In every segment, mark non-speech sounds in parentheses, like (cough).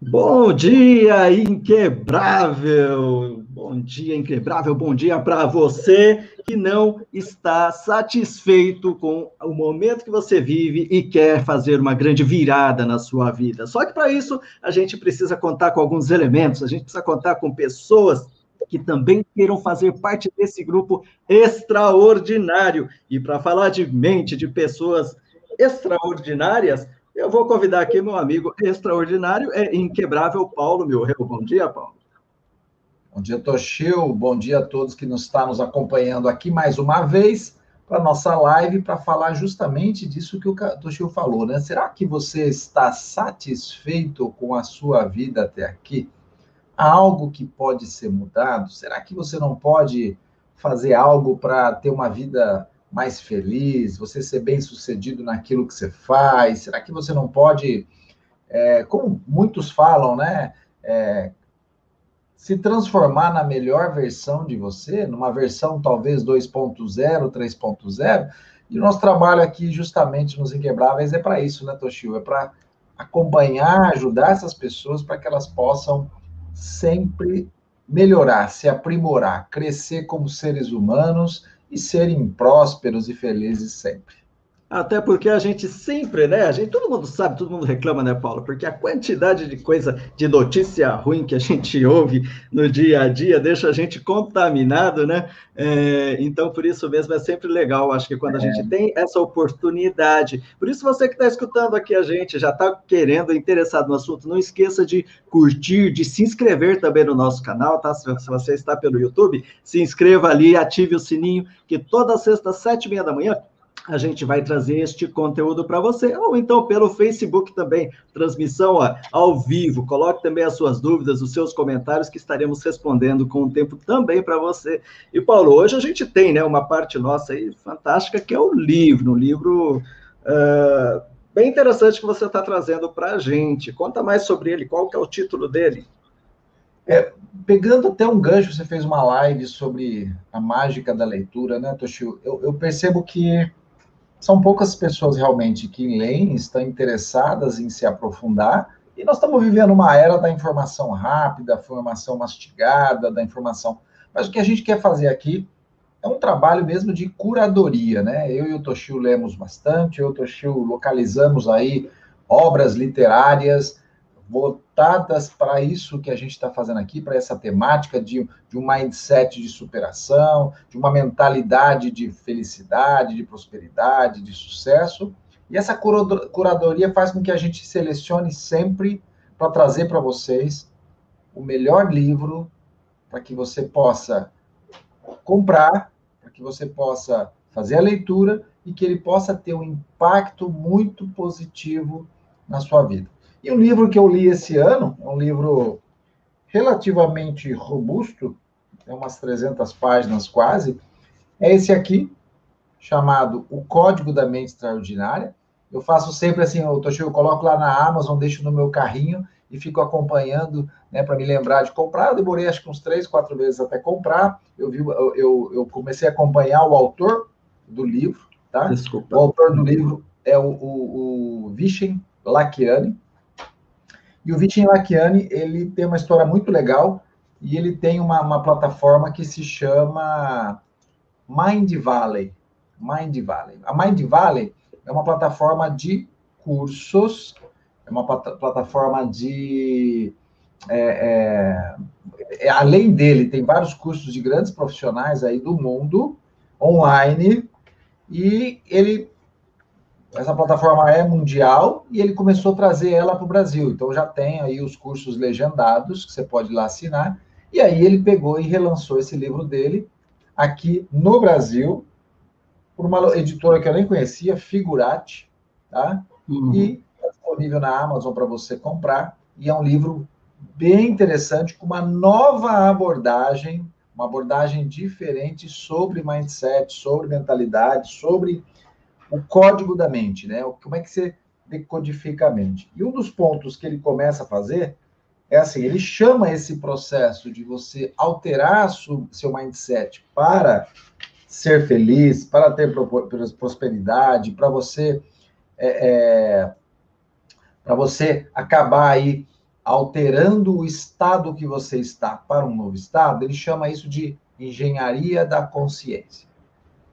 Bom dia, inquebrável! Bom dia, inquebrável! Bom dia para você que não está satisfeito com o momento que você vive e quer fazer uma grande virada na sua vida. Só que para isso a gente precisa contar com alguns elementos, a gente precisa contar com pessoas que também queiram fazer parte desse grupo extraordinário. E para falar de mente, de pessoas extraordinárias, eu vou convidar aqui meu amigo extraordinário, é inquebrável Paulo Milreu. Bom dia, Paulo. Bom dia, Toshio. Bom dia a todos que nos estão nos acompanhando aqui mais uma vez para nossa live para falar justamente disso que o Toshio falou, né? Será que você está satisfeito com a sua vida até aqui? Algo que pode ser mudado? Será que você não pode fazer algo para ter uma vida mais feliz, você ser bem sucedido naquilo que você faz? Será que você não pode, é, como muitos falam, né? É, se transformar na melhor versão de você, numa versão talvez 2.0, 3.0. E o nosso trabalho aqui, justamente nos Inquebráveis, é para isso, né, Toshio? É para acompanhar, ajudar essas pessoas para que elas possam sempre melhorar, se aprimorar, crescer como seres humanos e serem prósperos e felizes sempre. Até porque a gente sempre, né? A gente, todo mundo sabe, todo mundo reclama, né, Paulo? Porque a quantidade de coisa, de notícia ruim que a gente (laughs) ouve no dia a dia deixa a gente contaminado, né? É, então, por isso mesmo é sempre legal, acho que quando a gente é. tem essa oportunidade. Por isso, você que está escutando aqui a gente, já está querendo, interessado no assunto, não esqueça de curtir, de se inscrever também no nosso canal, tá? Se você está pelo YouTube, se inscreva ali, ative o sininho, que toda sexta, sete e meia da manhã, a gente vai trazer este conteúdo para você, ou então pelo Facebook também, transmissão ó, ao vivo. Coloque também as suas dúvidas, os seus comentários, que estaremos respondendo com o tempo também para você. E, Paulo, hoje a gente tem né, uma parte nossa aí fantástica, que é o livro, um livro uh, bem interessante que você está trazendo para a gente. Conta mais sobre ele, qual que é o título dele? É, pegando até um gancho, você fez uma live sobre a mágica da leitura, né, Toshio? Eu, eu percebo que são poucas pessoas realmente que leem, estão interessadas em se aprofundar, e nós estamos vivendo uma era da informação rápida, da informação mastigada, da informação. Mas o que a gente quer fazer aqui é um trabalho mesmo de curadoria, né? Eu e o Toshio lemos bastante, eu e o Toshio localizamos aí obras literárias, voltadas para isso que a gente está fazendo aqui, para essa temática de, de um mindset de superação, de uma mentalidade de felicidade, de prosperidade, de sucesso. E essa curadoria faz com que a gente selecione sempre para trazer para vocês o melhor livro para que você possa comprar, para que você possa fazer a leitura e que ele possa ter um impacto muito positivo na sua vida. E o livro que eu li esse ano, é um livro relativamente robusto, tem umas 300 páginas quase, é esse aqui, chamado O Código da Mente Extraordinária. Eu faço sempre assim, eu, eu coloco lá na Amazon, deixo no meu carrinho e fico acompanhando, né, para me lembrar de comprar. Eu demorei acho que uns três, quatro vezes até comprar. Eu vi, eu, eu, eu comecei a acompanhar o autor do livro, tá? Desculpa. O autor do livro é o, o, o Vishen Lakiani. E o Vitin Lakiani, ele tem uma história muito legal e ele tem uma, uma plataforma que se chama Mind Valley. Mind Valley. A Mind Valley é uma plataforma de cursos, é uma plataforma de. É, é, é, além dele, tem vários cursos de grandes profissionais aí do mundo, online, e ele essa plataforma é mundial e ele começou a trazer ela para o Brasil. Então já tem aí os cursos legendados que você pode ir lá assinar. E aí ele pegou e relançou esse livro dele aqui no Brasil por uma editora que eu nem conhecia, Figurati, tá? Uhum. E está disponível na Amazon para você comprar. E é um livro bem interessante com uma nova abordagem, uma abordagem diferente sobre mindset, sobre mentalidade, sobre o código da mente, né? Como é que você decodifica a mente? E um dos pontos que ele começa a fazer é assim, ele chama esse processo de você alterar seu mindset para ser feliz, para ter prosperidade, para você é, é, para você acabar aí alterando o estado que você está para um novo estado, ele chama isso de engenharia da consciência.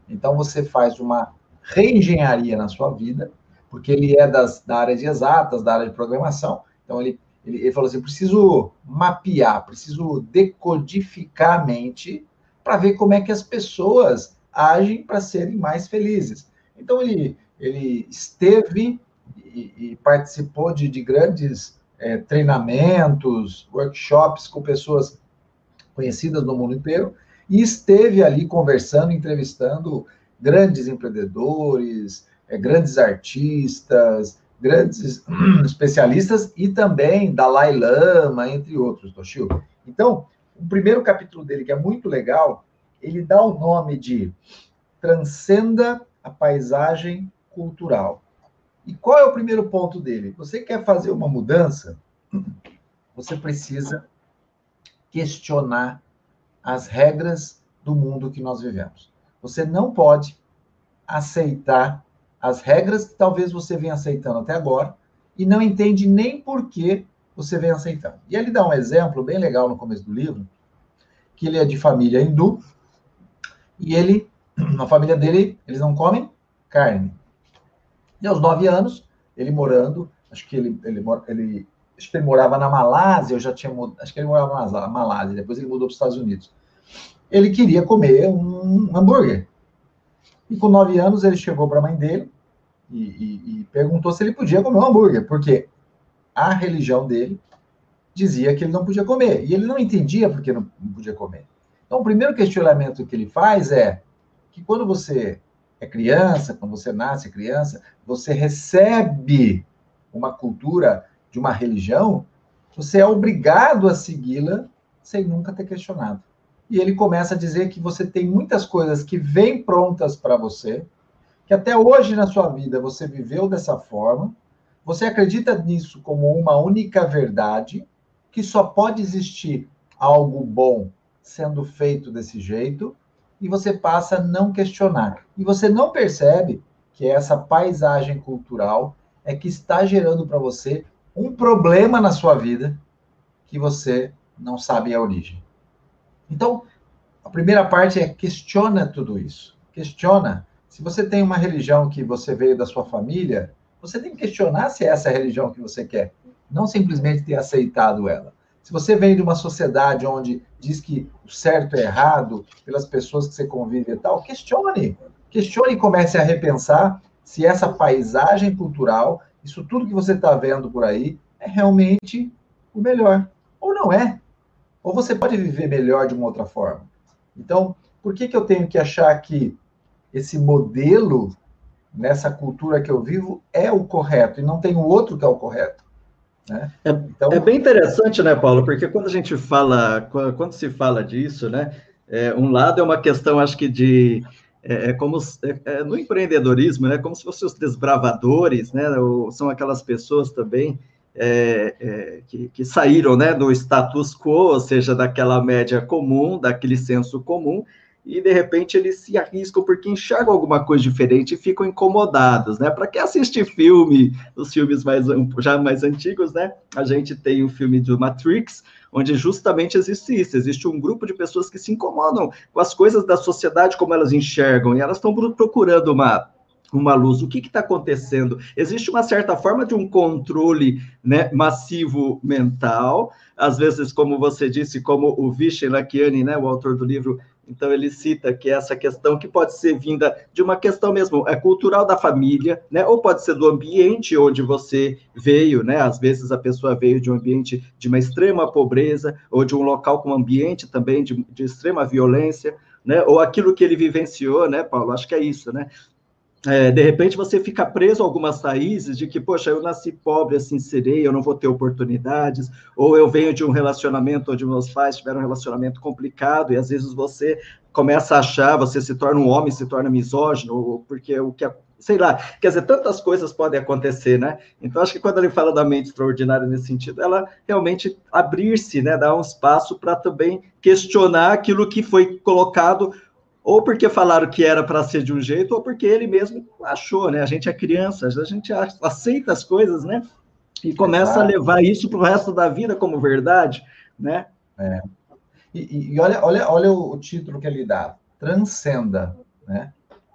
Então você faz uma reengenharia na sua vida, porque ele é das, da área de exatas, da área de programação. Então ele, ele, ele falou assim: preciso mapear, preciso decodificar a mente para ver como é que as pessoas agem para serem mais felizes. Então ele, ele esteve e, e participou de, de grandes é, treinamentos, workshops com pessoas conhecidas no mundo inteiro, e esteve ali conversando, entrevistando grandes empreendedores, é, grandes artistas, grandes (clears throat) especialistas e também Dalai Lama, entre outros, Toshio. Então, o primeiro capítulo dele, que é muito legal, ele dá o nome de Transcenda a Paisagem Cultural. E qual é o primeiro ponto dele? Você quer fazer uma mudança? (clears throat) Você precisa questionar as regras do mundo que nós vivemos. Você não pode aceitar as regras que talvez você venha aceitando até agora e não entende nem por que você vem aceitando. E ele dá um exemplo bem legal no começo do livro, que ele é de família hindu e ele, na família dele, eles não comem carne. E aos nove anos, ele morando, acho que ele, ele, ele, acho que ele morava na Malásia, eu já tinha acho que ele morava na Malásia, depois ele mudou para os Estados Unidos. Ele queria comer um hambúrguer. E com nove anos ele chegou para a mãe dele e, e, e, perguntou se ele podia comer um hambúrguer, porque a religião dele dizia que ele não podia comer. E ele não entendia porque não, não podia comer. Então, o primeiro questionamento que ele faz é que quando você é criança, quando você nasce criança, você recebe uma cultura de uma religião, você é obrigado a segui-la sem nunca ter questionado. E ele começa a dizer que você tem muitas coisas que vêm prontas para você, que até hoje na sua vida você viveu dessa forma, você acredita nisso como uma única verdade, que só pode existir algo bom sendo feito desse jeito, e você passa a não questionar. E você não percebe que essa paisagem cultural é que está gerando para você um problema na sua vida que você não sabe a origem. Então, a primeira parte é questiona tudo isso. Questiona. Se você tem uma religião que você veio da sua família, você tem que questionar se é essa a religião que você quer, não simplesmente ter aceitado ela. Se você vem de uma sociedade onde diz que o certo é errado, pelas pessoas que você convive e tal, questione. Questione e comece a repensar se essa paisagem cultural, isso tudo que você está vendo por aí, é realmente o melhor. Ou não é. Ou você pode viver melhor de uma outra forma. Então, por que, que eu tenho que achar que esse modelo, nessa cultura que eu vivo, é o correto e não tem o outro que é o correto? Né? É, então... é bem interessante, né, Paulo? Porque quando a gente fala, quando se fala disso, né, é, um lado é uma questão, acho que de é, é como é, é, no empreendedorismo, né, como se fossem os desbravadores, né, ou, são aquelas pessoas também é, é, que, que, saíram, né, do status quo, ou seja, daquela média comum, daquele senso comum, e de repente eles se arriscam porque enxergam alguma coisa diferente e ficam incomodados, né? Para quem assiste filme, os filmes mais já mais antigos, né? A gente tem o filme do Matrix, onde justamente existe isso, existe um grupo de pessoas que se incomodam com as coisas da sociedade como elas enxergam e elas estão procurando uma uma luz. O que está acontecendo? Existe uma certa forma de um controle né, massivo mental, às vezes, como você disse, como o Vishen Lakiani, né, o autor do livro então ele cita que essa questão que pode ser vinda de uma questão mesmo é cultural da família, né? Ou pode ser do ambiente onde você veio, né? Às vezes a pessoa veio de um ambiente de uma extrema pobreza ou de um local com ambiente também de, de extrema violência, né? Ou aquilo que ele vivenciou, né, Paulo? Acho que é isso, né? É, de repente você fica preso a algumas raízes de que, poxa, eu nasci pobre, assim serei, eu não vou ter oportunidades, ou eu venho de um relacionamento onde meus pais tiveram um relacionamento complicado, e às vezes você começa a achar, você se torna um homem, se torna misógino, porque o que sei lá, quer dizer, tantas coisas podem acontecer, né? Então, acho que quando ele fala da mente extraordinária nesse sentido, ela realmente abrir-se, né, dar um espaço para também questionar aquilo que foi colocado ou porque falaram que era para ser de um jeito, ou porque ele mesmo achou, né? A gente é criança, a gente aceita as coisas, né? E começa Exato. a levar isso para o resto da vida como verdade, né? É. E, e, olha, olha, olha o título que ele dá: transcenda, né?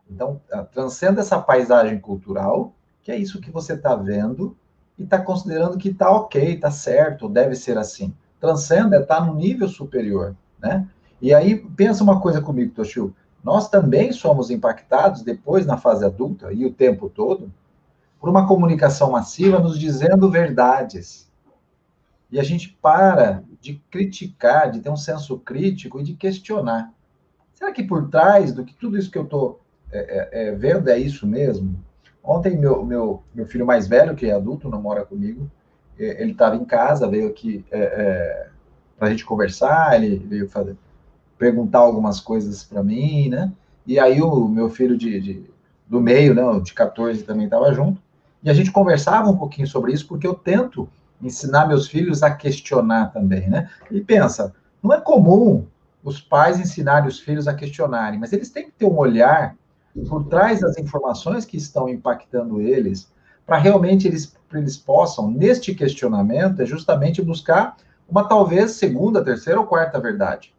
Então, transcenda essa paisagem cultural, que é isso que você está vendo e está considerando que está ok, está certo, deve ser assim. Transcenda é estar tá no nível superior, né? E aí, pensa uma coisa comigo, Toshio nós também somos impactados depois na fase adulta e o tempo todo por uma comunicação massiva nos dizendo verdades. E a gente para de criticar, de ter um senso crítico e de questionar. Será que por trás do que tudo isso que eu estou é, é, é, vendo é isso mesmo? Ontem, meu, meu, meu filho mais velho, que é adulto, não mora comigo, é, ele estava em casa, veio aqui é, é para a gente conversar, ele veio fazer, perguntar algumas coisas para mim, né? E aí o meu filho de, de do meio, né, de 14 também estava junto, e a gente conversava um pouquinho sobre isso, porque eu tento ensinar meus filhos a questionar também, né? E pensa, não é comum os pais ensinarem os filhos a questionarem, mas eles têm que ter um olhar por trás das informações que estão impactando eles, para realmente eles, eles possam, neste questionamento, é justamente buscar uma talvez segunda, terceira ou quarta verdade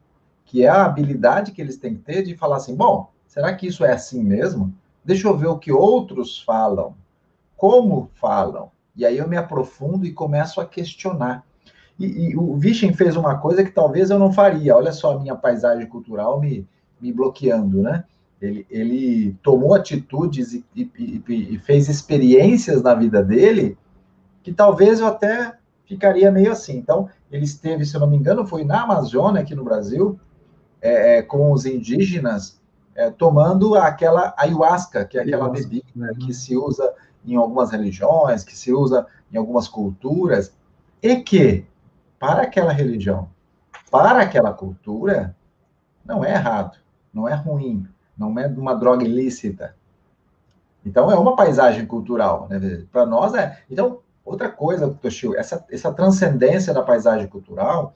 que é a habilidade que eles têm que ter de falar assim: bom, será que isso é assim mesmo? Deixa eu ver o que outros falam, como falam. E aí eu me aprofundo e começo a questionar. E, e o Vichen fez uma coisa que talvez eu não faria. Olha só a minha paisagem cultural me, me bloqueando, né? Ele, ele tomou atitudes e, e, e, fez experiências na vida dele que talvez eu até ficaria meio assim. Então, ele esteve, se eu não me engano, foi na Amazônia, aqui no Brasil, é, é, com os indígenas é, tomando aquela ayahuasca, que é aquela bebida né, que se usa em algumas religiões, que se usa em algumas culturas, e que, para aquela religião, para aquela cultura, não é errado, não é ruim, não é uma droga ilícita. Então, é uma paisagem cultural. Né? Para nós, é. Então, outra coisa, Toshio, essa, essa transcendência da paisagem cultural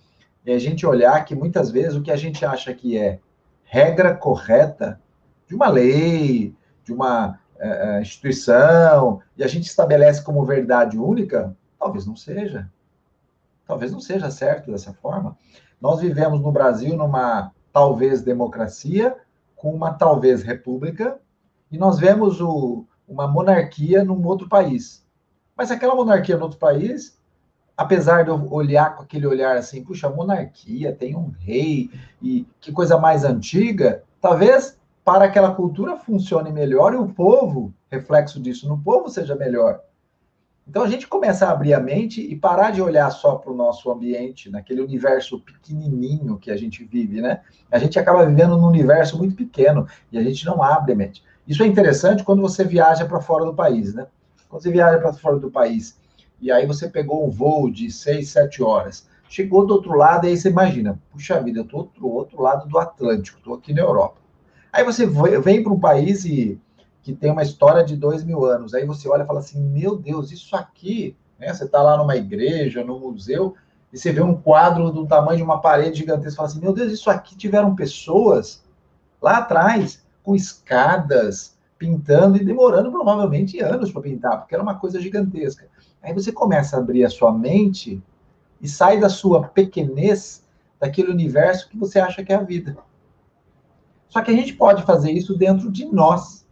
e a gente olhar que muitas vezes o que a gente acha que é regra correta de uma lei, de uma uh, instituição, e a gente estabelece como verdade única, talvez não seja. Talvez não seja certo dessa forma. Nós vivemos no Brasil numa talvez democracia, com uma talvez república, e nós vemos o, uma monarquia num outro país. Mas aquela monarquia no outro país apesar de eu olhar com aquele olhar assim, puxa, monarquia tem um rei e que coisa mais antiga, talvez para aquela cultura funcione melhor e o povo, reflexo disso no povo, seja melhor. Então a gente começa a abrir a mente e parar de olhar só para o nosso ambiente, naquele universo pequenininho que a gente vive, né? A gente acaba vivendo num universo muito pequeno e a gente não abre a mente. Isso é interessante quando você viaja para fora do país, né? Quando você viaja para fora do país e aí você pegou um voo de 6, 7 horas. Chegou do outro lado, aí você imagina, puxa vida, eu estou do outro lado do Atlântico, estou aqui na Europa. Aí você vem para um país e, que tem uma história de dois mil anos. Aí você olha e fala assim, meu Deus, isso aqui, né? Você está lá numa igreja, num museu, e você vê um quadro do tamanho de uma parede gigantesca, e fala assim, meu Deus, isso aqui tiveram pessoas lá atrás, com escadas, pintando e demorando provavelmente anos para pintar, porque era uma coisa gigantesca. Aí você começa a abrir a sua mente e sai da sua pequenez, daquele universo que você acha que é a vida. Só que a gente pode fazer isso dentro de nós.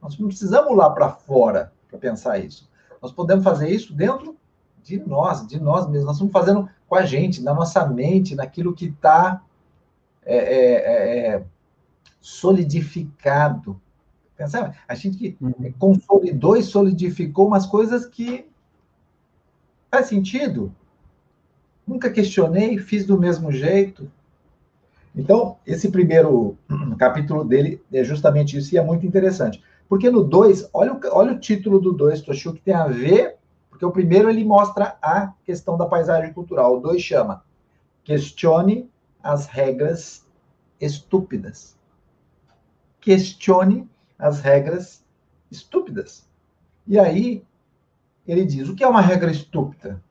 Nós não precisamos lá para fora para pensar isso. Nós podemos fazer isso dentro de nós, de nós mesmos. Nós estamos fazendo com a gente, na nossa mente, naquilo que está é, é, é, é, solidificado. Pensar, a gente uhum. consolidou e solidificou umas coisas que Faz sentido? Nunca questionei, fiz do mesmo jeito. Então, esse primeiro (clears throat) capítulo dele é justamente isso, e é muito interessante. Porque no 2, olha, olha o título do 2, Toshio, que tem a ver, porque o primeiro ele mostra a questão da paisagem cultural. O 2 chama Questione as regras estúpidas. Questione as regras estúpidas. E aí ele diz: o que é uma regra estúpida?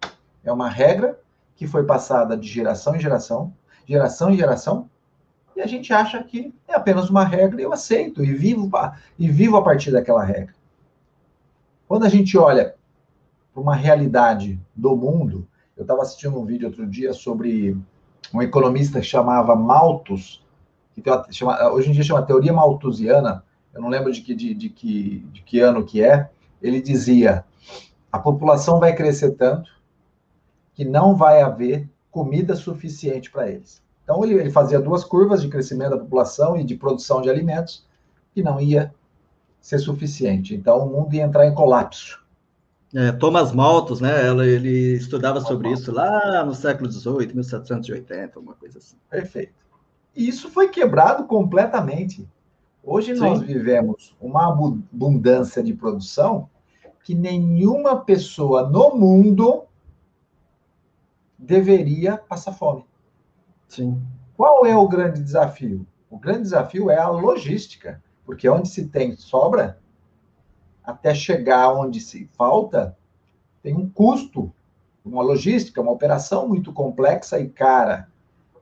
É uma regra que foi passada de geração em geração, geração em geração, e a gente acha que é apenas uma regra e eu aceito e vivo, e vivo a partir daquela regra. Quando a gente olha para uma realidade do mundo, eu estava assistindo um vídeo outro dia sobre um economista que chamava Malthus, que uma, hoje em dia chama teoria malthusiana, eu não lembro de que, de, de, que, de que ano que é, ele dizia, a população vai crescer tanto que não vai haver comida suficiente para eles. Então, ele, ele fazia duas curvas de crescimento da população e de produção de alimentos, que não ia ser suficiente. Então, o mundo ia entrar em colapso. É, Thomas Malthus, né? ele estudava sobre isso lá no século XVIII, 1780, uma coisa assim. Perfeito. E isso foi quebrado completamente. Hoje Sim. nós vivemos uma abundância de produção que nenhuma pessoa no mundo deveria passar fome. Sim. Qual é o grande desafio? O grande desafio é a logística, porque onde se tem sobra, até chegar onde se falta, tem um custo, uma logística, uma operação muito complexa e cara.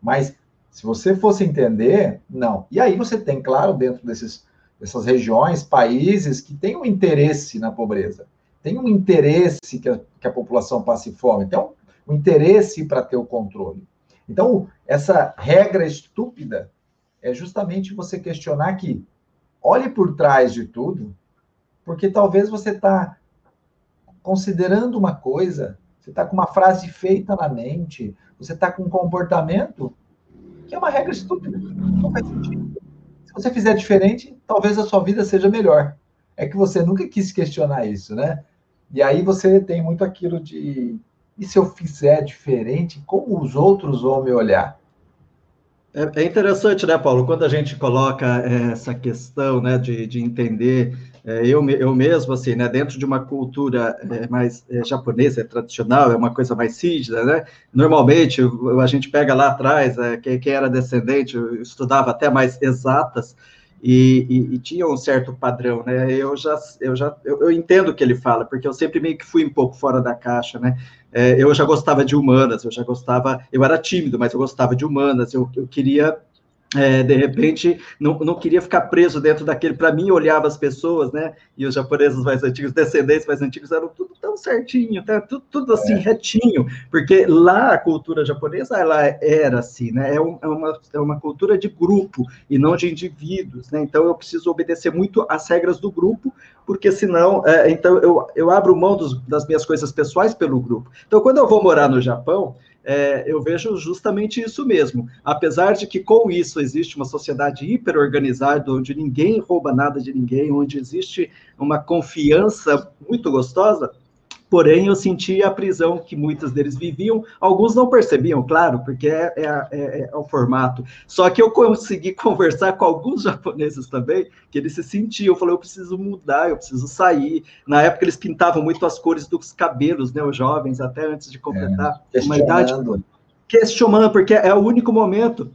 Mas se você fosse entender, não. E aí você tem, claro, dentro desses, dessas regiões, países que têm um interesse na pobreza, tem um interesse que a, que a população passe fome, tem um, um interesse para ter o controle. Então, essa regra estúpida é justamente você questionar que olhe por trás de tudo, porque talvez você está considerando uma coisa, você está com uma frase feita na mente, você está com um comportamento é uma regra estúpida, não faz sentido. Se você fizer diferente, talvez a sua vida seja melhor. É que você nunca quis questionar isso, né? E aí você tem muito aquilo de e se eu fizer diferente, como os outros vão me olhar? É, é interessante, né, Paulo, quando a gente coloca é, essa questão, né, de, de entender, é, eu, eu mesmo, assim, né, dentro de uma cultura mais japonesa, tradicional, é uma coisa mais rígida, né, normalmente a gente pega lá atrás, quem, quem era descendente, estudava até mais exatas, e, e, e, tinha um certo padrão, né? Eu já, eu já, eu, eu, entendo o que ele fala, porque eu sempre meio que fui um pouco fora da caixa, né? É, eu já gostava de humanas, eu já gostava, eu era tímido, mas eu gostava de humanas, eu, eu queria é, de repente, não, não queria ficar preso dentro daquele. Para mim, olhava as pessoas, né? E os japoneses mais antigos, descendentes mais antigos, eram tudo tão certinho, tá? tudo, tudo assim, é. retinho, porque lá a cultura japonesa, ela era assim, né? É, um, é, uma, é uma cultura de grupo e não de indivíduos, né? Então, eu preciso obedecer muito às regras do grupo, porque senão, é, então, eu, eu abro mão dos, das minhas coisas pessoais pelo grupo. Então, quando eu vou morar no Japão, é, eu vejo justamente isso mesmo. Apesar de que com isso existe uma sociedade hiperorganizada, onde ninguém rouba nada de ninguém, onde existe uma confiança muito gostosa, porém eu sentia a prisão que muitos deles viviam, alguns não percebiam, claro, porque é, é, é, é, o formato. Só que eu consegui (laughs) conversar com alguns japoneses também, que eles se sentiam, eu falei, eu preciso mudar, eu preciso sair. Na época eles pintavam muito as cores dos cabelos, né, os jovens, até antes de completar é, uma idade. Questionando, porque é o único momento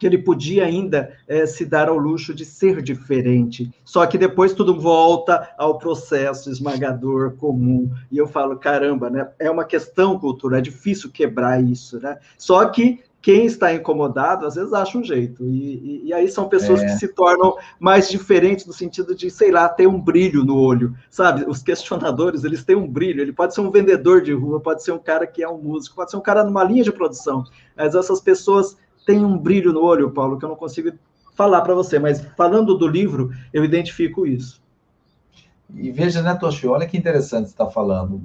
que ele podia ainda é, se dar ao luxo de ser diferente. Só que depois tudo volta ao processo esmagador comum. E eu falo, caramba, né? É uma questão cultural, é difícil quebrar isso, né? Só que quem está incomodado, às vezes acha um jeito. E, e, e aí são pessoas é. que se tornam mais diferentes no sentido de, sei lá, ter um brilho no olho, sabe? Os questionadores, eles têm um brilho. Ele pode ser um vendedor de rua, pode ser um cara que é um músico, pode ser um cara numa linha de produção. Mas essas pessoas tem um brilho no olho, Paulo, que eu não consigo falar para você, mas falando do livro, eu identifico isso. E veja, né, Toshi, olha que interessante você está falando.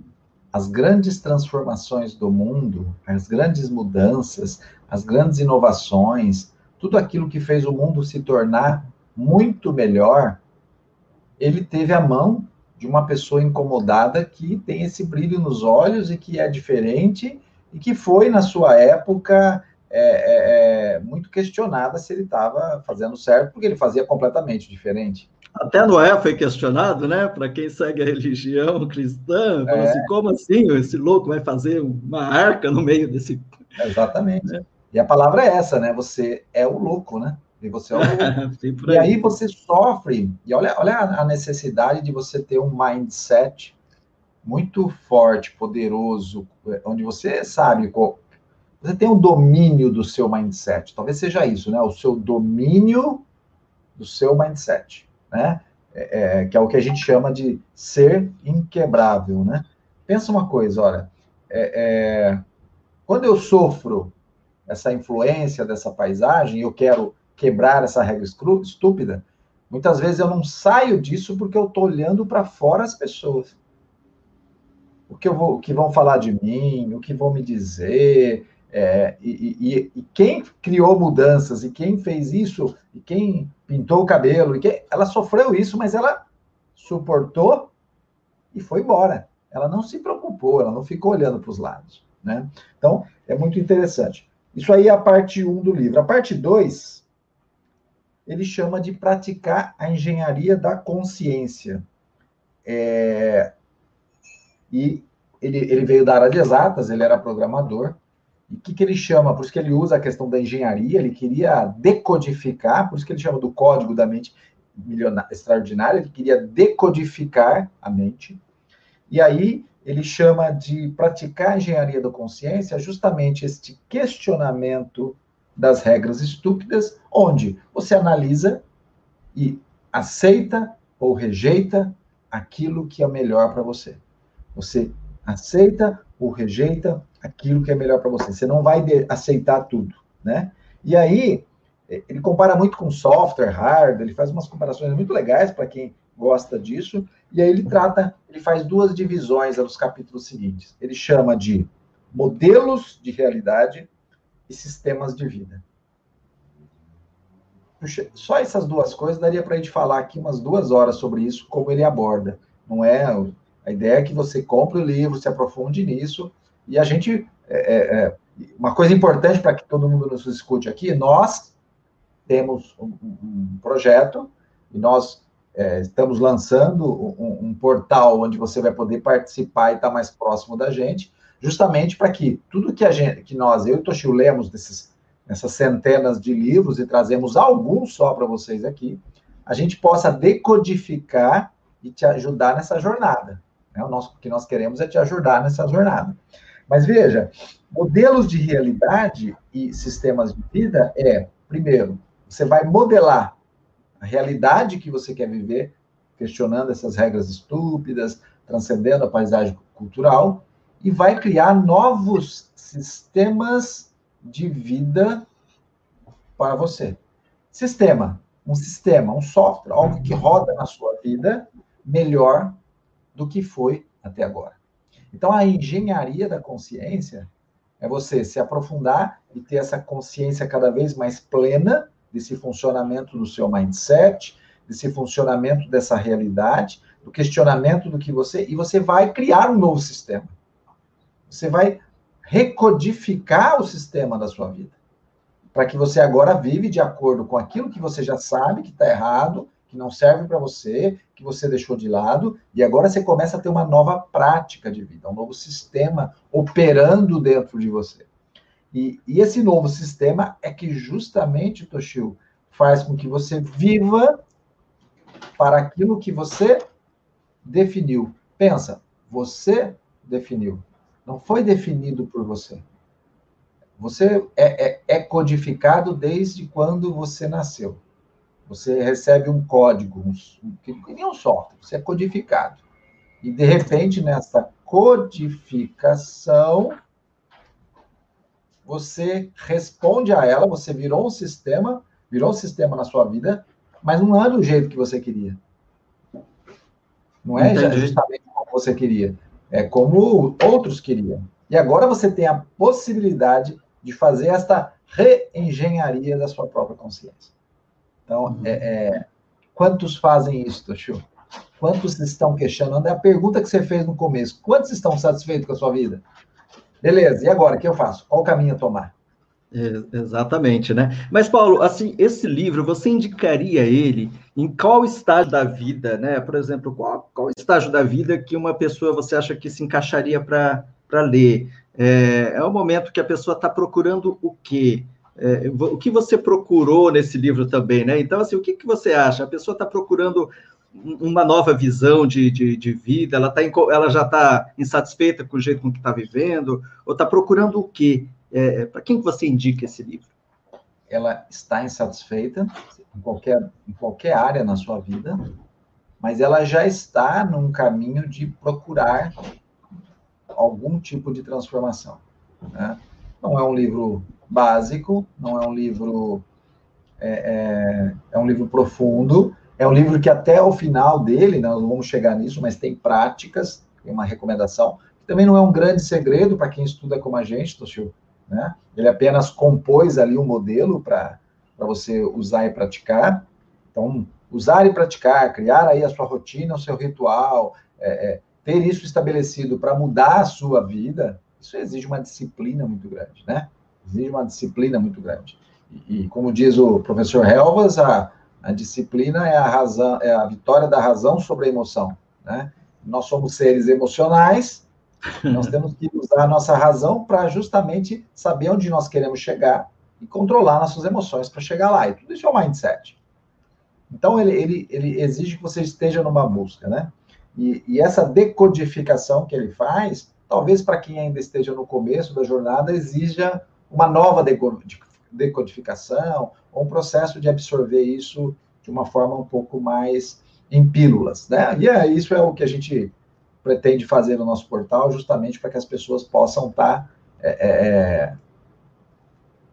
As grandes transformações do mundo, as grandes mudanças, as grandes inovações, tudo aquilo que fez o mundo se tornar muito melhor, ele teve a mão de uma pessoa incomodada que tem esse brilho nos olhos e que é diferente e que foi, na sua época, é, é, é, muito questionada se ele estava fazendo certo, porque ele fazia completamente diferente. Até Noé foi questionado, né? Para quem segue a religião cristã, é. assim, como assim esse louco vai fazer uma arca no meio desse. (laughs) Exatamente. É. E a palavra é essa, né? Você é o louco, né? e você é o (laughs) E aí você sofre, e olha, olha a necessidade de você ter um mindset muito forte, poderoso, onde você sabe qual, você tem um domínio do seu mindset. Talvez seja isso, né? O seu domínio do seu mindset, né? É, é, que é o que a gente chama de ser inquebrável, né? Pensa uma coisa, olha, é, é quando eu sofro essa influência dessa paisagem, eu quero quebrar essa regra estúpida, muitas vezes eu não saio disso porque eu estou olhando para fora as pessoas. O que, eu vou, o que vão falar de mim, o que vão me dizer, é, e, e, e, quem criou mudanças, e quem fez isso, e quem pintou o cabelo, e quem, ela sofreu isso, mas ela suportou e foi embora. Ela não se preocupou, ela não ficou olhando para os lados. Né? Então, é muito interessante. Isso aí é a parte 1 um do livro. A parte 2, ele chama de praticar a engenharia da consciência. É, e ele, ele veio da área de exatas, ele era programador. E o que, que ele chama? Por isso que ele usa a questão da engenharia, ele queria decodificar, por isso que ele chama do código da mente extraordinária, ele queria decodificar a mente. E aí ele chama de praticar a engenharia da consciência justamente este questionamento das regras estúpidas, onde você analisa e aceita ou rejeita aquilo que é melhor para você. Você aceita ou rejeita aquilo que é melhor para você. Você não vai aceitar tudo, né? E aí, ele compara muito com software, hardware, ele faz umas comparações muito legais para quem gosta disso, e aí ele trata, ele faz duas divisões nos capítulos seguintes. Ele chama de modelos de realidade e sistemas de vida. Só essas duas coisas daria para a gente falar aqui umas duas horas sobre isso, como ele aborda. Não é a ideia é que você compre o livro, se aprofunde nisso, e a gente. É, é, é uma coisa importante para que todo mundo nos escute aqui: nós temos um, um projeto e nós é, estamos lançando um, um, portal onde você vai poder participar e estar tá mais próximo da gente, justamente para que tudo que a gente, que nós, eu e Toshio, lemos desses, nessas centenas de livros e trazemos alguns só para vocês aqui, a gente possa decodificar e te ajudar nessa jornada. Né? O, nosso, que nós queremos é te ajudar nessa jornada. Mas veja, modelos de realidade e sistemas de vida é, primeiro, você vai modelar a realidade que você quer viver, questionando essas regras estúpidas, transcendendo a paisagem cultural, e vai criar novos sistemas de vida para você. Sistema, um sistema, um software, algo que roda na sua vida melhor do que foi até agora. Então, a engenharia da consciência é você se aprofundar e ter essa consciência cada vez mais plena desse funcionamento do seu mindset, desse funcionamento dessa realidade, do questionamento do que você. E você vai criar um novo sistema. Você vai recodificar o sistema da sua vida. Para que você agora vive de acordo com aquilo que você já sabe que está errado, que não serve para você, que você deixou de lado, e agora você começa a ter uma nova prática de vida, um novo sistema operando dentro de você. E, e esse novo sistema é que justamente, Toshio, faz com que você viva para aquilo que você definiu. Pensa, você definiu. Não foi definido por você. Você é, é, é, codificado desde quando você nasceu. Você recebe um código, um, um, um software, você é codificado. E, de repente, nessa codificação, você responde a ela, você virou um sistema, virou um sistema na sua vida, mas não é do jeito que você queria. Não é Entendi. justamente como você queria. É como outros queriam. E agora você tem a possibilidade de fazer esta reengenharia da sua própria consciência. Então, uhum. é, é, quantos fazem isso, Toshio? Quantos estão questionando? É a pergunta que você fez no começo. Quantos estão satisfeitos com a sua vida? Beleza, e agora, o que eu faço? Qual o caminho a tomar? É, exatamente, né? Mas, Paulo, assim, esse livro, você indicaria ele em qual estágio da vida, né? Por exemplo, qual, qual estágio da vida que uma pessoa você acha que se encaixaria para ler? É, é o momento que a pessoa está procurando o quê? É, o que você procurou nesse livro também, né? Então, assim, o que, que você acha? A pessoa está procurando uma nova visão de, de, de vida, ela, tá, ela já está insatisfeita com o jeito com que está vivendo, ou está procurando o quê? É, é Para quem que você indica esse livro? Ela está insatisfeita em qualquer, em qualquer área na sua vida, mas ela já está num caminho de procurar algum tipo de transformação. Né? Não é um livro básico, não é um livro é, é, é, um livro profundo, é um livro que até o final dele, nós vamos chegar nisso, mas tem práticas, tem uma recomendação, que também não é um grande segredo para quem estuda como a gente, Toshio, né? Ele apenas compôs ali um modelo para você usar e praticar. Então, usar e praticar, criar aí a sua rotina, o seu ritual, é, é, ter isso estabelecido para mudar a sua vida, isso exige uma disciplina muito grande, né? Exige uma disciplina muito grande. E, e como diz o professor Helvas, a, a disciplina é a razão, é a vitória da razão sobre a emoção, né? Nós somos seres emocionais, nós temos que usar a nossa razão para justamente saber onde nós queremos chegar e controlar nossas emoções para chegar lá. E tudo isso é o mindset. Então, ele, ele, ele exige que você esteja numa busca, né? E, e essa decodificação que ele faz, talvez para quem ainda esteja no começo da jornada, exija uma nova decodificação, ou um processo de absorver isso de uma forma um pouco mais em pílulas, né? E é, isso é o que a gente pretende fazer no nosso portal, justamente para que as pessoas possam estar tá, é, é, é,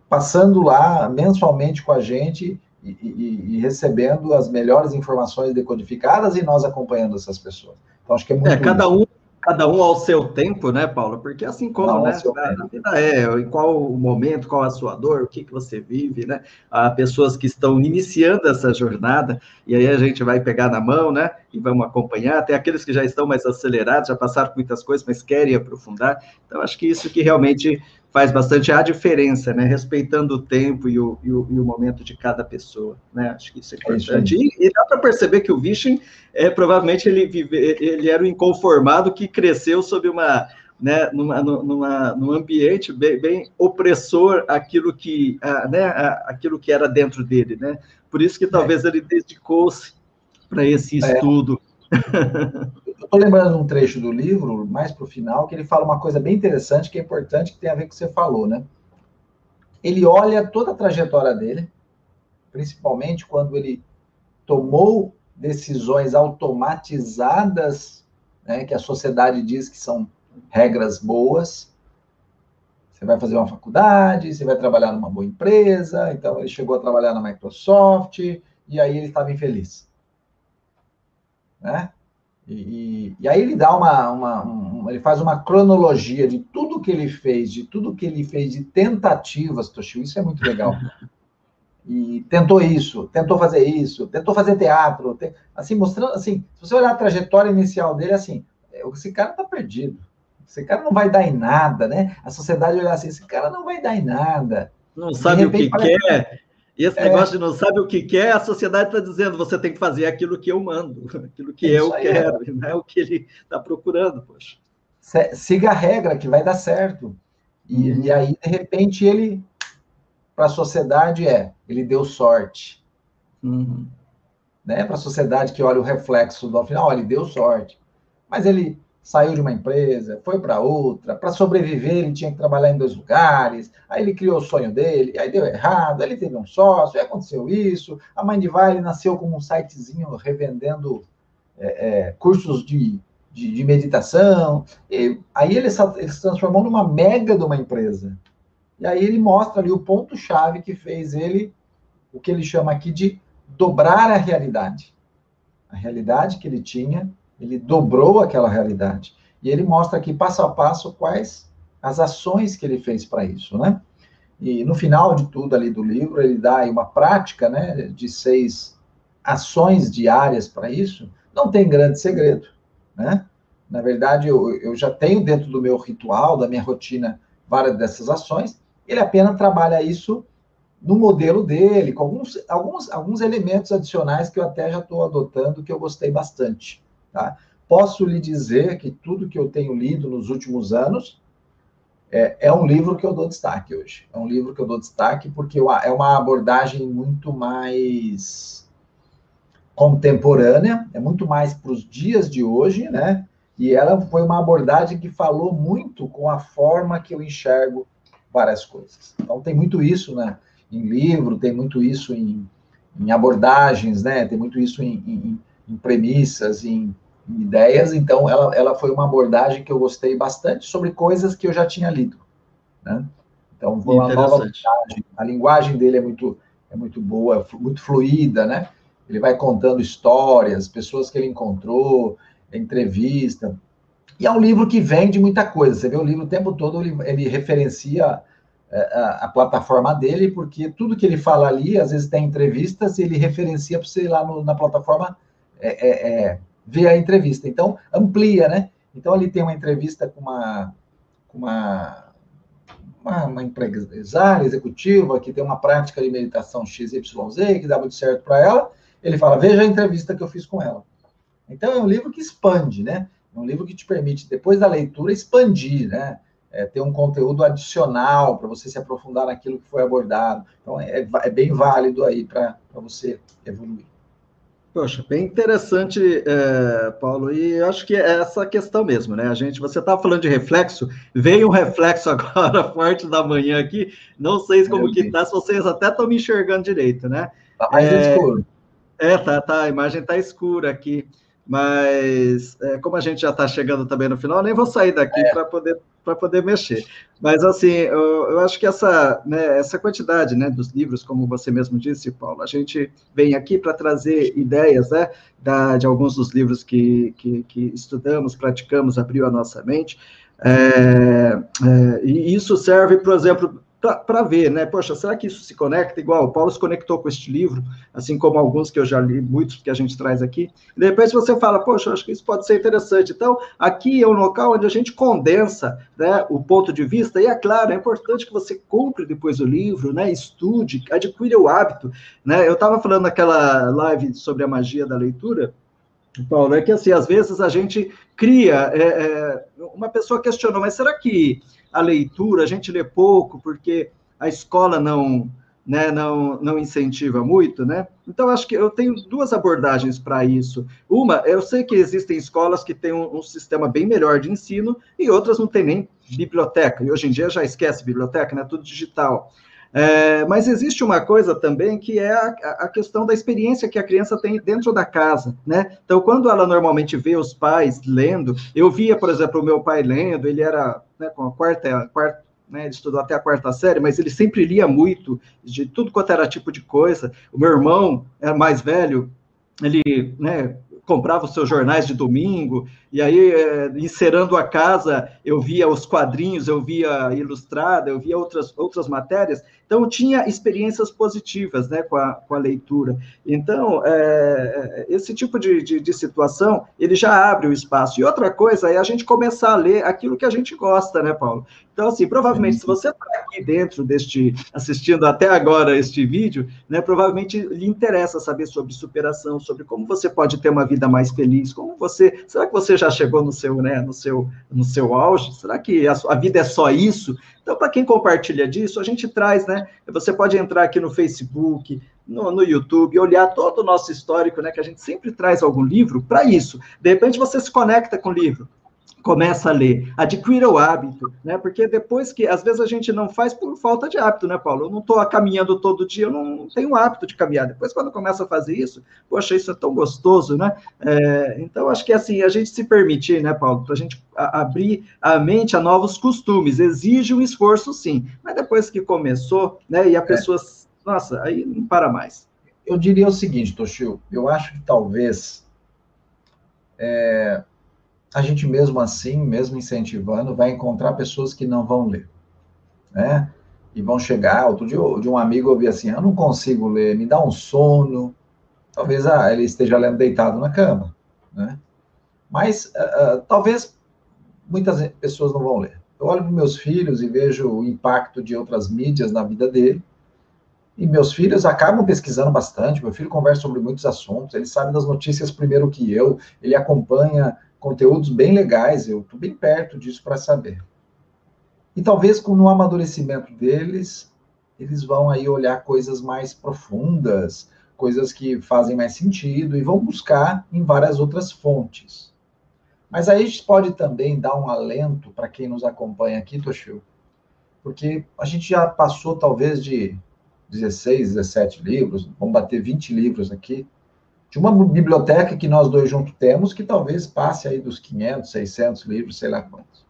passando lá mensalmente com a gente e, e, e, recebendo as melhores informações decodificadas e nós acompanhando essas pessoas. Então, acho que é muito. É, cada um cada um ao seu tempo, né, Paulo? Porque assim como Não, né, a vida é, em qual momento, qual a sua dor, o que, que você vive, né? Há pessoas que estão iniciando essa jornada, e aí a gente vai pegar na mão, né? E vamos acompanhar. Tem aqueles que já estão mais acelerados, já passaram por muitas coisas, mas querem aprofundar. Então, acho que isso que realmente faz bastante a diferença, né? Respeitando o tempo e o, e o, e o momento de cada pessoa, né? Acho que isso é, é importante. e, e, dá para perceber que o Vishen, é, provavelmente, ele, vive, ele era um inconformado que cresceu sob uma, né, numa, numa, num ambiente bem, bem opressor aquilo que, a, né, a, aquilo que era dentro dele, né? Por isso que talvez é. ele dedicou-se para esse é. estudo. É. (laughs) Estou lembrando um trecho do livro, mais para o final, que ele fala uma coisa bem interessante, que é importante, que tem a ver com o que você falou, né? Ele olha toda a trajetória dele, principalmente quando ele tomou decisões automatizadas, né, que a sociedade diz que são regras boas. Você vai fazer uma faculdade, você vai trabalhar numa boa empresa. Então, ele chegou a trabalhar na Microsoft e aí ele estava infeliz. Né? E, e, aí ele dá uma, uma um, ele faz uma cronologia de tudo que ele fez, de tudo que ele fez de tentativas, Toshio, isso é muito legal. E tentou isso, tentou fazer isso, tentou fazer teatro, tem, assim, mostrando, assim, se você olhar a trajetória inicial dele, assim, é, esse cara tá perdido, esse cara não vai dar em nada, né? A sociedade olha assim, esse cara não vai dar em nada. Não sabe repente, o que parece... quer, esse é. negócio de não sabe o que quer, a sociedade está dizendo, você tem que fazer aquilo que eu mando, (laughs) aquilo que eu aí, quero, é. não é o que ele está procurando, poxa. Siga a regra, que vai dar certo. E, uhum. e aí, de repente, ele, para a sociedade, é, ele deu sorte. Uhum. Né? Para a sociedade que olha o reflexo do final, olha, ele deu sorte. Mas ele saiu de uma empresa, foi para outra, para sobreviver ele tinha que trabalhar em dois lugares, aí ele criou o sonho dele, aí deu errado, aí ele teve um sócio, aí aconteceu isso, a Mindvalley nasceu como um sitezinho revendendo é, é, cursos de, de, de, meditação, e aí ele, ele se transformou numa mega de uma empresa, e aí ele mostra ali o ponto-chave que fez ele, o que ele chama aqui de dobrar a realidade, a realidade que ele tinha ele dobrou aquela realidade. E ele mostra aqui passo a passo quais as ações que ele fez para isso, né? E no final de tudo ali do livro, ele dá uma prática, né, de seis ações diárias para isso. Não tem grande segredo, né? Na verdade, eu, eu já tenho dentro do meu ritual, da minha rotina, várias dessas ações. Ele apenas trabalha isso no modelo dele, com alguns, alguns, alguns elementos adicionais que eu até já estou adotando, que eu gostei bastante. Tá? Posso lhe dizer que tudo que eu tenho lido nos últimos anos é, é, um livro que eu dou destaque hoje. É um livro que eu dou destaque porque é uma abordagem muito mais contemporânea, é muito mais para os dias de hoje, né? E ela foi uma abordagem que falou muito com a forma que eu enxergo várias coisas. Então tem muito isso, né? Em livro, tem muito isso em, em abordagens, né? Tem muito isso em, em, em premissas, em, em, ideias. Então ela, ela foi uma abordagem que eu gostei bastante sobre coisas que eu já tinha lido, né? Então uma nova abordagem. A linguagem dele é muito é muito boa, muito fluida, né? Ele vai contando histórias, pessoas que ele encontrou, entrevista. E é um livro que vende muita coisa. Você vê o livro o tempo todo, ele, ele referencia é, a, a, plataforma dele, porque tudo que ele fala ali, às vezes tem entrevistas, e ele referencia para você ir lá no, na plataforma é, é, é, ver a entrevista. Então, amplia, né? Então, ali tem uma entrevista com uma, com uma, uma, uma empresária executiva que tem uma prática de meditação XYZ, que dá muito certo para ela. Ele fala: Veja a entrevista que eu fiz com ela. Então, é um livro que expande, né? É um livro que te permite, depois da leitura, expandir, né? É, ter um conteúdo adicional para você se aprofundar naquilo que foi abordado. Então, é, é bem válido aí para você evoluir. Poxa, bem interessante, é, Paulo, e acho que é essa questão mesmo, né? A gente, você estava falando de reflexo, veio um reflexo (laughs) agora forte da manhã aqui, não sei como que tá, se vocês até estão me enxergando direito, né? Tá mais é, escuro. É, tá, tá, a imagem está escura aqui. Mas é, como a gente já está chegando também no final, nem vou sair daqui é. para poder para poder mexer. Mas assim, eu, eu, acho que essa, né, essa quantidade né, dos livros, como você mesmo disse, Paulo, a gente vem aqui para trazer ideias né, da, de alguns dos livros que, que, que estudamos, praticamos, abriu a nossa mente. É, é, e isso serve, por exemplo, para ver, né? Poxa, será que isso se conecta igual? O Paulo se conectou com este livro, assim como alguns que eu já li, muitos que a gente traz aqui. E de repente você fala, poxa, acho que isso pode ser interessante. Então, aqui é um local onde a gente condensa né, o ponto de vista, e é claro, é importante que você compre depois o livro, né? Estude, adquira o hábito. Né? Eu estava falando naquela live sobre a magia da leitura. Paulo, é que assim, às vezes a gente cria. É, é, uma pessoa questionou, mas será que a leitura, a gente lê pouco porque a escola não, né, não, não incentiva muito, né? Então, acho que eu tenho duas abordagens para isso. Uma, eu sei que existem escolas que têm um, um, sistema bem melhor de ensino e outras não têm nem biblioteca. E hoje em dia já esquece biblioteca, né? Tudo digital. É, mas existe uma coisa também que é a, a, questão da experiência que a criança tem dentro da casa, né? Então, quando ela normalmente vê os pais lendo, eu via, por exemplo, o meu pai lendo, ele era né, com a quarta, quarta né, ele estudou até a quarta série, mas ele sempre lia muito, de tudo quanto era tipo de coisa. O meu irmão era mais velho, ele né, comprava os seus jornais de domingo, e aí, é, encerando a casa, eu via os quadrinhos, eu via ilustrada, eu via outras, outras matérias. Então, tinha experiências positivas né, com, a, com a leitura. Então, é, esse tipo de, de, de, situação, ele já abre o espaço. E outra coisa é a gente começar a ler aquilo que a gente gosta, né, Paulo? Então, assim, provavelmente, se você está aqui dentro deste, assistindo até agora este vídeo, né, provavelmente lhe interessa saber sobre superação, sobre como você pode ter uma vida mais feliz, como você, será que você já chegou no seu, né, no seu, no seu auge? Será que a, a vida é só isso? Então, para quem compartilha disso, a gente traz, né? Você pode entrar aqui no Facebook, no, no, YouTube, olhar todo o nosso histórico, né? Que a gente sempre traz algum livro para isso. De repente você se conecta com o livro começa a ler, adquira o hábito, né? Porque depois que, às vezes a gente não faz por falta de hábito, né, Paulo? Eu não estou caminhando todo dia, eu não tenho hábito de caminhar. Depois, quando começa a fazer isso, poxa, isso é tão gostoso, né? É, então, acho que assim, a gente se permitir, né, Paulo, para a gente abrir a mente a novos costumes, exige um esforço, sim. Mas depois que começou, né, e a é. pessoa, nossa, aí não para mais. Eu diria o seguinte, Toshio, eu acho que talvez é, a gente mesmo assim, mesmo incentivando, vai encontrar pessoas que não vão ler, né? E vão chegar, outro dia de um amigo eu vi assim, eu não consigo ler, me dá um sono, talvez ah, ele esteja lendo deitado na cama, né? Mas uh, talvez muitas pessoas não vão ler. Eu olho para meus filhos e vejo o impacto de outras mídias na vida dele, e meus filhos acabam pesquisando bastante. Meu filho conversa sobre muitos assuntos, ele sabe das notícias primeiro que eu, ele acompanha conteúdos bem legais, eu estou bem perto disso para saber. E talvez com no amadurecimento deles, eles vão aí olhar coisas mais profundas, coisas que fazem mais sentido e vão buscar em várias outras fontes. Mas aí a gente pode também dar um alento para quem nos acompanha aqui, Toshio, porque a gente já passou talvez de 16, 17 livros, vamos bater 20 livros aqui, de uma biblioteca que nós dois juntos temos, que talvez passe aí dos 500, 600 livros, sei lá quantos.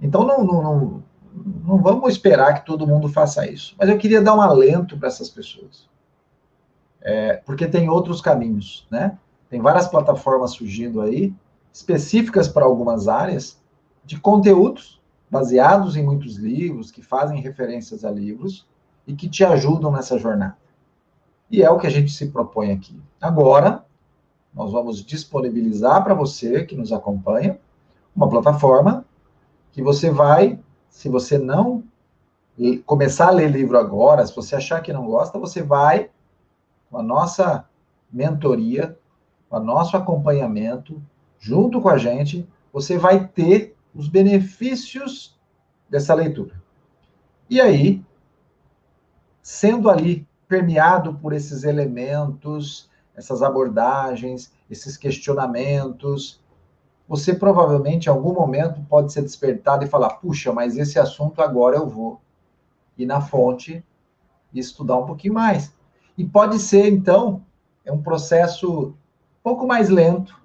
Então, não, não, não, não vamos esperar que todo mundo faça isso. Mas eu queria dar um alento para essas pessoas. É, porque tem outros caminhos, né? Tem várias plataformas surgindo aí, específicas para algumas áreas, de conteúdos baseados em muitos livros, que fazem referências a livros e que te ajudam nessa jornada. E é o que a gente se propõe aqui. Agora, nós vamos disponibilizar para você que nos acompanha uma plataforma que você vai, se você não começar a ler livro agora, se você achar que não gosta, você vai com a nossa mentoria, com o nosso acompanhamento, junto com a gente, você vai ter os benefícios dessa leitura. E aí, sendo ali permeado por esses elementos, essas abordagens, esses questionamentos, você provavelmente em algum momento pode ser despertado e falar: puxa, mas esse assunto agora eu vou ir na fonte e estudar um pouquinho mais. E pode ser, então, é um processo um pouco mais lento,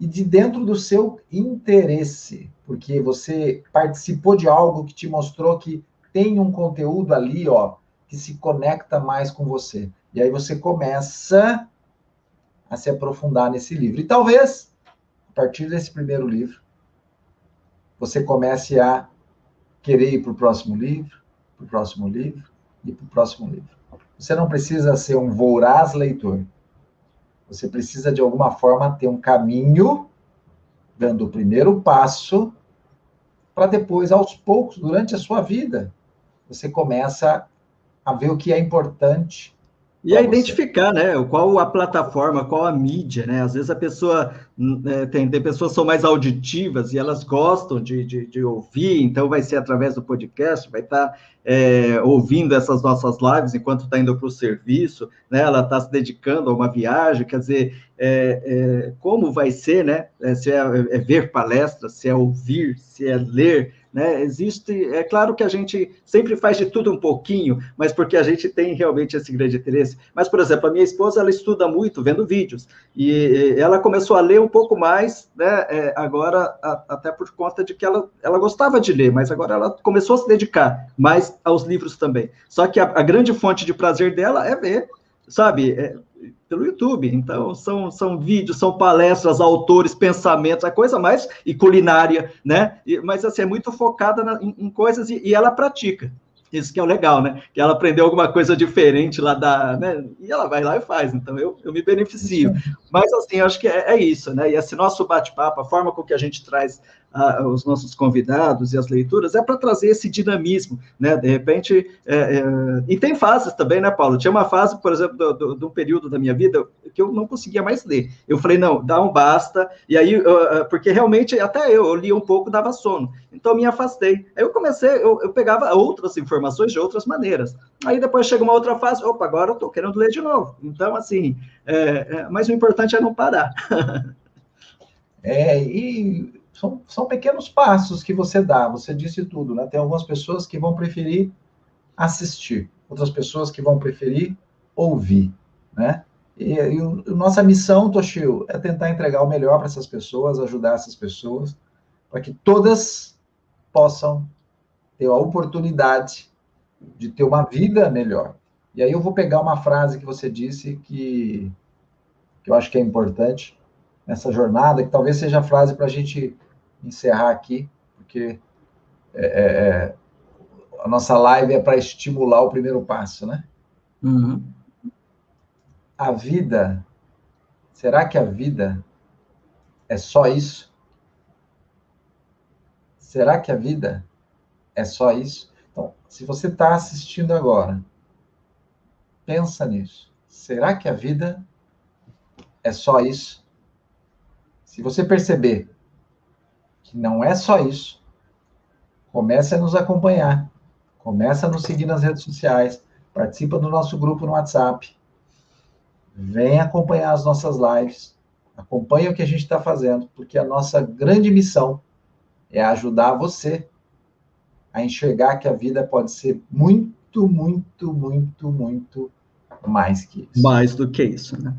e de dentro do seu interesse, porque você participou de algo que te mostrou que tem um conteúdo ali, ó, que se conecta mais com você. E aí você começa a se aprofundar nesse livro. E talvez, a partir desse primeiro livro, você comece a querer ir para o próximo livro, para o próximo livro e para o próximo livro. Você não precisa ser um voraz leitor. Você precisa, de alguma forma, ter um caminho, dando o primeiro passo, para depois, aos poucos, durante a sua vida, você começa a ver o que é importante e a identificar, né? Qual a plataforma, qual a mídia, né? Às vezes a pessoa é, tem, tem pessoas que são mais auditivas e elas gostam de, de, de ouvir, então vai ser através do podcast, vai estar tá, é, ouvindo essas nossas lives enquanto está indo para o serviço, né? Ela está se dedicando a uma viagem, quer dizer, é, é como vai ser, né? É, se é, é ver palestras, se é ouvir, se é ler, né? Existe, é claro que a gente sempre faz de tudo um pouquinho, mas porque a gente tem realmente esse grande interesse. Mas, por exemplo, a minha esposa, ela estuda muito vendo vídeos, e ela começou a ler um pouco mais, né, é, agora, a, até por conta de que ela, ela gostava de ler, mas agora ela começou a se dedicar mais aos livros também. Só que a, a grande fonte de prazer dela é ver, sabe, é, pelo YouTube. Então, são, são vídeos, são palestras, autores, pensamentos, a coisa mais e culinária, né? E, mas assim, é muito focada na, em, em, coisas e, e, ela pratica. Isso que é o legal, né? Que ela aprendeu alguma coisa diferente lá da. Né? E ela vai lá e faz. Então, eu, eu me beneficio. Mas, assim, acho que é, é isso, né? E esse nosso bate-papo, a forma com que a gente traz a, os nossos convidados e as leituras, é para trazer esse dinamismo, né? De repente, é, é, e tem fases também, né, Paulo? Tinha uma fase, por exemplo, do, do, do, período da minha vida que eu não conseguia mais ler. Eu falei, não, dá um basta, e aí, eu, porque realmente até eu, eu lia um pouco, dava sono, então me afastei. Aí eu comecei, eu, eu pegava outras informações de outras maneiras. Aí depois chega uma outra fase, opa, agora eu estou querendo ler de novo. Então, assim, é, é, mas o importante é não parar. (laughs) É, e são, são pequenos passos que você dá, você disse tudo, né? Tem algumas pessoas que vão preferir assistir, outras pessoas que vão preferir ouvir, né? E, e a nossa missão, Toshio, é tentar entregar o melhor para essas pessoas, ajudar essas pessoas, para que todas possam ter a oportunidade de ter uma vida melhor. E aí eu vou pegar uma frase que você disse que, que eu acho que é importante nessa jornada, que talvez seja a frase para a gente encerrar aqui, porque é, é, é, a nossa live é para estimular o primeiro passo, né? Uhum. A vida, será que a vida é só isso? Será que a vida é só isso? Então, se você está assistindo agora, pensa nisso. Será que a vida é só isso? Se você perceber que não é só isso, comece a nos acompanhar, comece a nos seguir nas redes sociais, participa do nosso grupo no WhatsApp, vem acompanhar as nossas lives, acompanhe o que a gente está fazendo, porque a nossa grande missão é ajudar você a enxergar que a vida pode ser muito, muito, muito, muito mais que isso. Mais do que isso, né?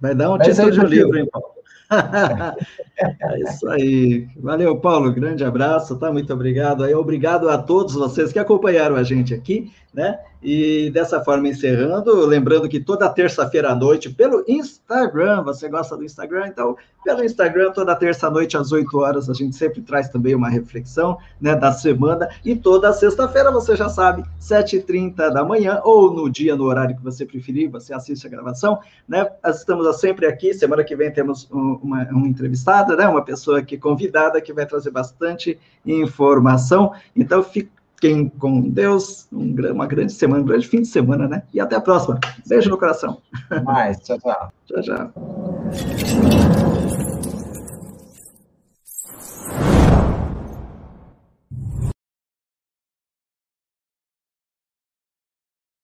Vai dar um título de livro, hein, Paulo? (laughs) é isso aí. Valeu, Paulo. Grande abraço, tá? Muito obrigado. Aí, obrigado a todos vocês que acompanharam a gente aqui, né? E dessa forma, encerrando, lembrando que toda terça-feira à noite, pelo Instagram, você gosta do Instagram? Então, pelo Instagram, toda terça-noite às 8 horas, a gente sempre traz também uma reflexão né, da semana. E toda sexta-feira, você já sabe, 7h30 da manhã, ou no dia, no horário que você preferir, você assiste a gravação, né? Nós estamos sempre aqui. Semana que vem temos uma, uma entrevistada, né? Uma pessoa aqui convidada que vai trazer bastante informação. Então, fique Fiquem com Deus, um, uma grande semana, um grande fim de semana, né? E até a próxima. Beijo no coração. Mais, tchau, tchau. tchau, tchau.